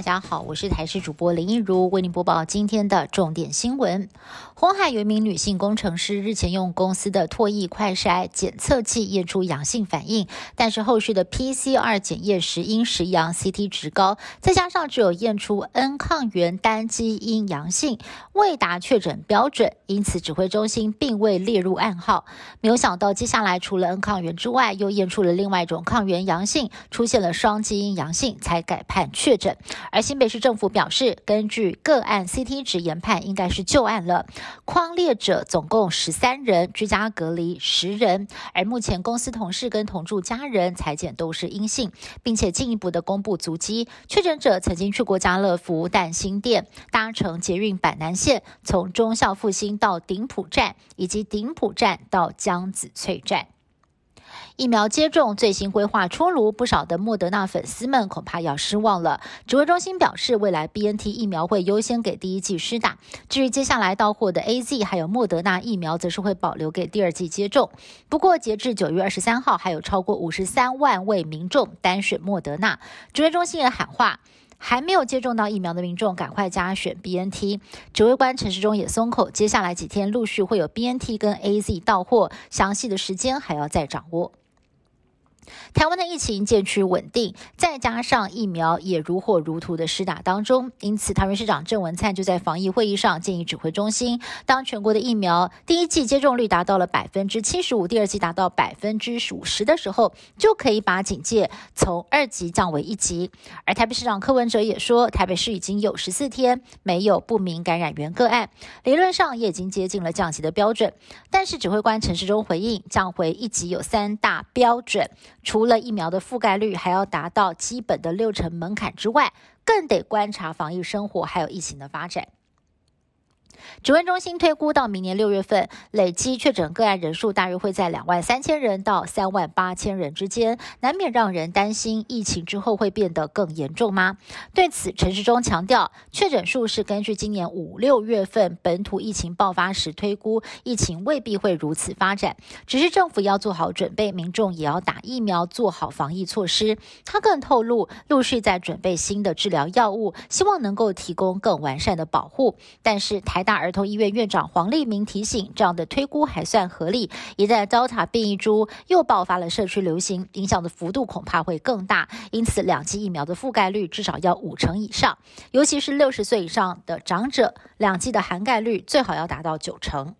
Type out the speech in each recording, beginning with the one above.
大家好，我是台视主播林一如，为您播报今天的重点新闻。红海有一名女性工程师日前用公司的唾液快筛检测器验出阳性反应，但是后续的 PCR 检验时阴时阳，CT 值高，再加上只有验出 N 抗原单基因阳性，未达确诊标准，因此指挥中心并未列入暗号。没有想到，接下来除了 N 抗原之外，又验出了另外一种抗原阳性，出现了双基因阳性，才改判确诊。而新北市政府表示，根据个案 CT 值研判，应该是旧案了。框列者总共十三人，居家隔离十人，而目前公司同事跟同住家人裁检都是阴性，并且进一步的公布足迹。确诊者曾经去过家乐福、淡新店，搭乘捷运板南线，从忠孝复兴到顶埔站，以及顶埔站到江子翠站。疫苗接种最新规划出炉，不少的莫德纳粉丝们恐怕要失望了。指挥中心表示，未来 B N T 疫苗会优先给第一剂施打，至于接下来到货的 A Z 还有莫德纳疫苗，则是会保留给第二剂接种。不过，截至九月二十三号，还有超过五十三万位民众单选莫德纳。指挥中心也喊话。还没有接种到疫苗的民众，赶快加选 B N T。指挥官陈时中也松口，接下来几天陆续会有 B N T 跟 A Z 到货，详细的时间还要再掌握。台湾的疫情渐趋稳定，再加上疫苗也如火如荼的施打当中，因此台湾市长郑文灿就在防疫会议上建议指挥中心，当全国的疫苗第一季接种率达到了百分之七十五，第二季达到百分之五十的时候，就可以把警戒从二级降为一级。而台北市长柯文哲也说，台北市已经有十四天没有不明感染源个案，理论上也已经接近了降级的标准。但是指挥官陈时中回应，降回一级有三大标准。除了疫苗的覆盖率还要达到基本的六成门槛之外，更得观察防疫生活还有疫情的发展。指挥中心推估，到明年六月份，累计确诊个案人数大约会在两万三千人到三万八千人之间，难免让人担心疫情之后会变得更严重吗？对此，陈时中强调，确诊数是根据今年五六月份本土疫情爆发时推估，疫情未必会如此发展，只是政府要做好准备，民众也要打疫苗，做好防疫措施。他更透露，陆续在准备新的治疗药物，希望能够提供更完善的保护。但是台大儿童医院院长黄立明提醒，这样的推估还算合理。一旦 Delta 变异株又爆发了社区流行，影响的幅度恐怕会更大。因此，两剂疫苗的覆盖率至少要五成以上，尤其是六十岁以上的长者，两剂的涵盖率最好要达到九成。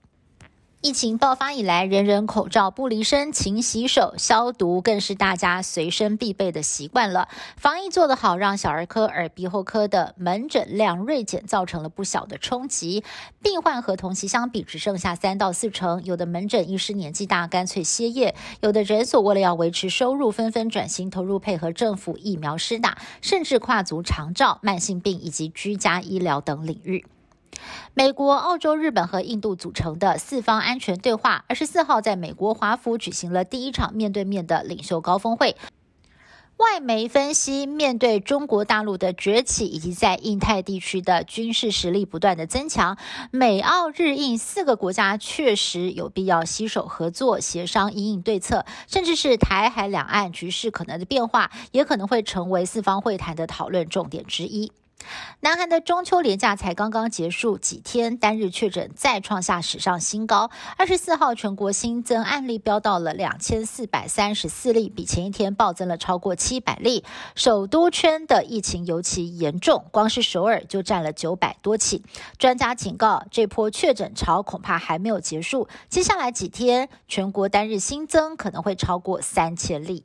疫情爆发以来，人人口罩不离身，勤洗手、消毒更是大家随身必备的习惯了。防疫做得好，让小儿科、耳鼻喉科的门诊量锐减，造成了不小的冲击。病患和同期相比，只剩下三到四成。有的门诊医师年纪大，干脆歇业；有的诊所为了要维持收入，纷纷转型投入配合政府疫苗施打，甚至跨足长照、慢性病以及居家医疗等领域。美国、澳洲、日本和印度组成的四方安全对话，二十四号在美国华府举行了第一场面对面的领袖高峰会。外媒分析，面对中国大陆的崛起以及在印太地区的军事实力不断的增强，美、澳、日、印四个国家确实有必要携手合作，协商应应对策，甚至是台海两岸局势可能的变化，也可能会成为四方会谈的讨论重点之一。南韩的中秋连假才刚刚结束，几天单日确诊再创下史上新高。二十四号全国新增案例飙到了两千四百三十四例，比前一天暴增了超过七百例。首都圈的疫情尤其严重，光是首尔就占了九百多起。专家警告，这波确诊潮恐怕还没有结束，接下来几天全国单日新增可能会超过三千例。